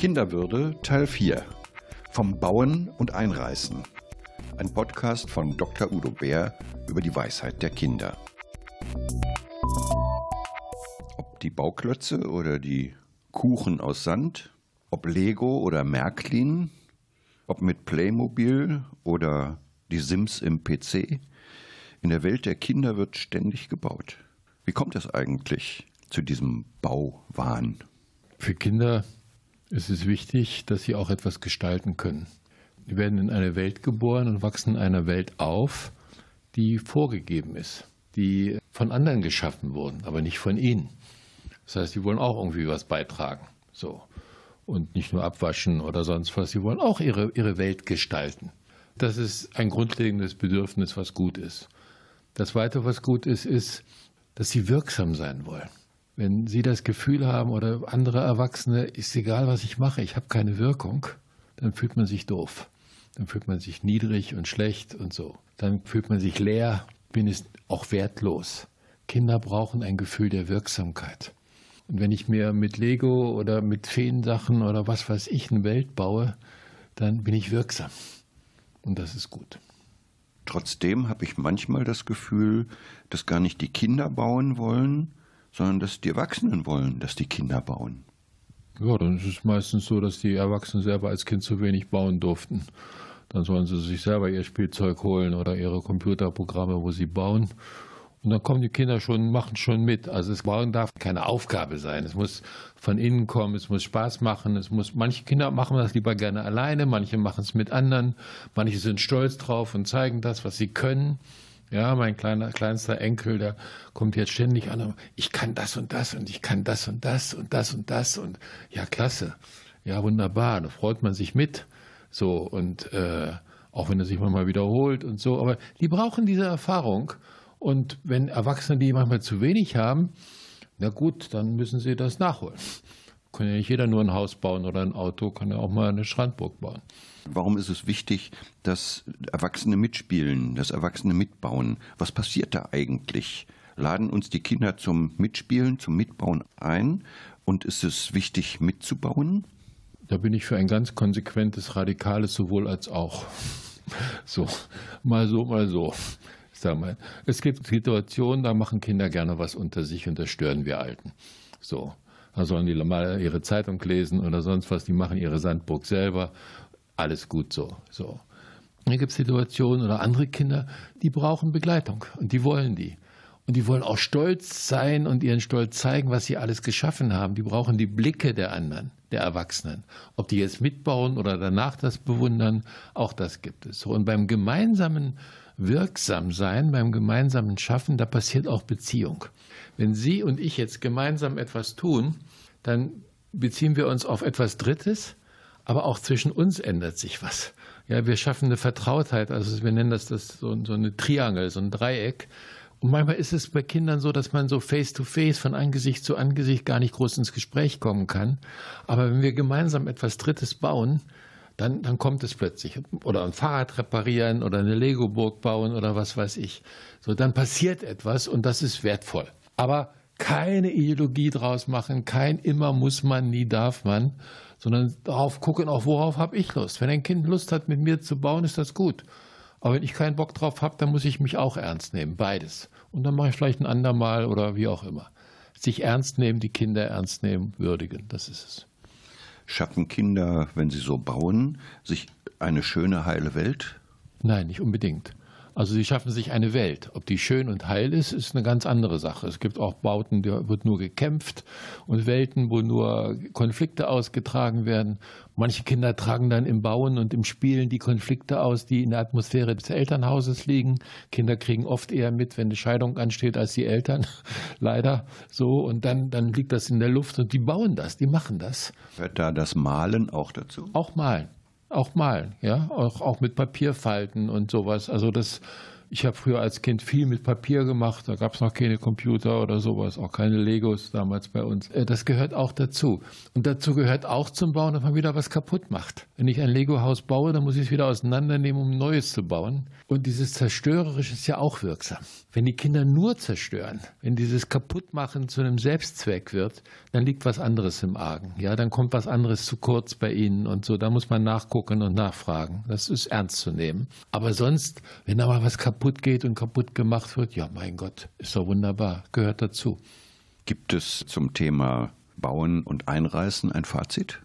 Kinderwürde Teil 4 Vom Bauen und Einreißen. Ein Podcast von Dr. Udo Bär über die Weisheit der Kinder. Ob die Bauklötze oder die Kuchen aus Sand, ob Lego oder Märklin, ob mit Playmobil oder die Sims im PC. In der Welt der Kinder wird ständig gebaut. Wie kommt es eigentlich zu diesem Bauwahn? Für Kinder ist es wichtig, dass sie auch etwas gestalten können. Die werden in eine Welt geboren und wachsen in einer Welt auf, die vorgegeben ist, die von anderen geschaffen wurden, aber nicht von ihnen. Das heißt, sie wollen auch irgendwie was beitragen. So. Und nicht nur abwaschen oder sonst was. Sie wollen auch ihre, ihre Welt gestalten. Das ist ein grundlegendes Bedürfnis, was gut ist. Das Zweite, was gut ist, ist, dass sie wirksam sein wollen. Wenn Sie das Gefühl haben oder andere Erwachsene, ist egal, was ich mache, ich habe keine Wirkung, dann fühlt man sich doof. Dann fühlt man sich niedrig und schlecht und so. Dann fühlt man sich leer, bin es auch wertlos. Kinder brauchen ein Gefühl der Wirksamkeit. Und wenn ich mir mit Lego oder mit Feensachen oder was weiß ich eine Welt baue, dann bin ich wirksam. Und das ist gut. Trotzdem habe ich manchmal das Gefühl, dass gar nicht die Kinder bauen wollen, sondern dass die Erwachsenen wollen, dass die Kinder bauen. Ja, dann ist es meistens so, dass die Erwachsenen selber als Kind zu wenig bauen durften. Dann sollen sie sich selber ihr Spielzeug holen oder ihre Computerprogramme, wo sie bauen. Und dann kommen die Kinder schon, machen schon mit. Also es Bauen darf keine Aufgabe sein. Es muss von innen kommen, es muss Spaß machen. Es muss, manche Kinder machen das lieber gerne alleine, manche machen es mit anderen, manche sind stolz drauf und zeigen das, was sie können. Ja, mein kleiner, kleinster Enkel, der kommt jetzt ständig an, ich kann das und das und ich kann das und das und das und das und ja, klasse. Ja, wunderbar, da freut man sich mit. So, und äh, auch wenn er sich manchmal wiederholt und so, aber die brauchen diese Erfahrung. Und wenn Erwachsene die manchmal zu wenig haben, na gut, dann müssen sie das nachholen. Kann ja nicht jeder nur ein Haus bauen oder ein Auto, kann ja auch mal eine Strandburg bauen. Warum ist es wichtig, dass Erwachsene mitspielen, dass Erwachsene mitbauen? Was passiert da eigentlich? Laden uns die Kinder zum Mitspielen, zum Mitbauen ein? Und ist es wichtig, mitzubauen? Da bin ich für ein ganz konsequentes, radikales sowohl als auch. So, mal so, mal so. Es gibt Situationen, da machen Kinder gerne was unter sich und das stören wir Alten. So. Da sollen die mal ihre Zeitung lesen oder sonst was, die machen ihre Sandburg selber alles gut so. so. Dann gibt es Situationen oder andere Kinder, die brauchen Begleitung und die wollen die. Und die wollen auch stolz sein und ihren Stolz zeigen, was sie alles geschaffen haben. Die brauchen die Blicke der anderen, der Erwachsenen. Ob die jetzt mitbauen oder danach das bewundern, auch das gibt es. Und beim gemeinsamen Wirksamsein, beim gemeinsamen Schaffen, da passiert auch Beziehung. Wenn Sie und ich jetzt gemeinsam etwas tun, dann beziehen wir uns auf etwas Drittes, aber auch zwischen uns ändert sich was. Ja, wir schaffen eine Vertrautheit, also wir nennen das, das so, so eine Triangel, so ein Dreieck. Und manchmal ist es bei Kindern so, dass man so face to face, von Angesicht zu Angesicht gar nicht groß ins Gespräch kommen kann. Aber wenn wir gemeinsam etwas Drittes bauen, dann, dann kommt es plötzlich. Oder ein Fahrrad reparieren oder eine Lego-Burg bauen oder was weiß ich. So, dann passiert etwas und das ist wertvoll. Aber keine Ideologie draus machen, kein immer muss man, nie darf man, sondern darauf gucken, auch worauf habe ich Lust. Wenn ein Kind Lust hat, mit mir zu bauen, ist das gut. Aber wenn ich keinen Bock drauf habe, dann muss ich mich auch ernst nehmen, beides. Und dann mache ich vielleicht ein andermal oder wie auch immer. Sich ernst nehmen, die Kinder ernst nehmen, würdigen, das ist es. Schaffen Kinder, wenn sie so bauen, sich eine schöne, heile Welt? Nein, nicht unbedingt. Also sie schaffen sich eine Welt. Ob die schön und heil ist, ist eine ganz andere Sache. Es gibt auch Bauten, da wird nur gekämpft und Welten, wo nur Konflikte ausgetragen werden. Manche Kinder tragen dann im Bauen und im Spielen die Konflikte aus, die in der Atmosphäre des Elternhauses liegen. Kinder kriegen oft eher mit, wenn eine Scheidung ansteht, als die Eltern. Leider so. Und dann, dann liegt das in der Luft und die bauen das, die machen das. Hört da das Malen auch dazu? Auch malen auch malen, ja, auch, auch mit Papierfalten und sowas. Also das Ich habe früher als Kind viel mit Papier gemacht, da gab es noch keine Computer oder sowas, auch keine Legos damals bei uns. Äh, das gehört auch dazu. Und dazu gehört auch zum Bauen, dass man wieder was kaputt macht. Wenn ich ein Lego-Haus baue, dann muss ich es wieder auseinandernehmen, um ein neues zu bauen. Und dieses Zerstörerische ist ja auch wirksam. Wenn die Kinder nur zerstören, wenn dieses Kaputtmachen zu einem Selbstzweck wird, dann liegt was anderes im Argen. Ja, dann kommt was anderes zu kurz bei ihnen und so. Da muss man nachgucken und nachfragen. Das ist ernst zu nehmen. Aber sonst, wenn da mal was kaputt geht und kaputt gemacht wird, ja, mein Gott, ist doch wunderbar, gehört dazu. Gibt es zum Thema Bauen und Einreißen ein Fazit?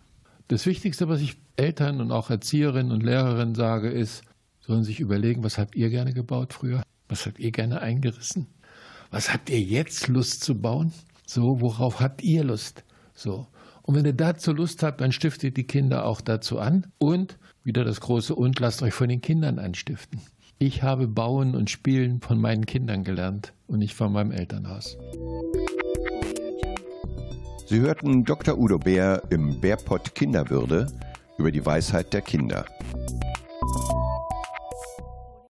Das Wichtigste, was ich Eltern und auch Erzieherinnen und Lehrerinnen sage, ist, sollen sich überlegen, was habt ihr gerne gebaut früher? Was habt ihr gerne eingerissen? Was habt ihr jetzt Lust zu bauen? So, worauf habt ihr Lust? So. Und wenn ihr dazu Lust habt, dann stiftet die Kinder auch dazu an. Und wieder das große Und, lasst euch von den Kindern anstiften. Ich habe Bauen und Spielen von meinen Kindern gelernt und nicht von meinem Elternhaus. Sie hörten Dr. Udo Bär im Bärpott Kinderwürde über die Weisheit der Kinder.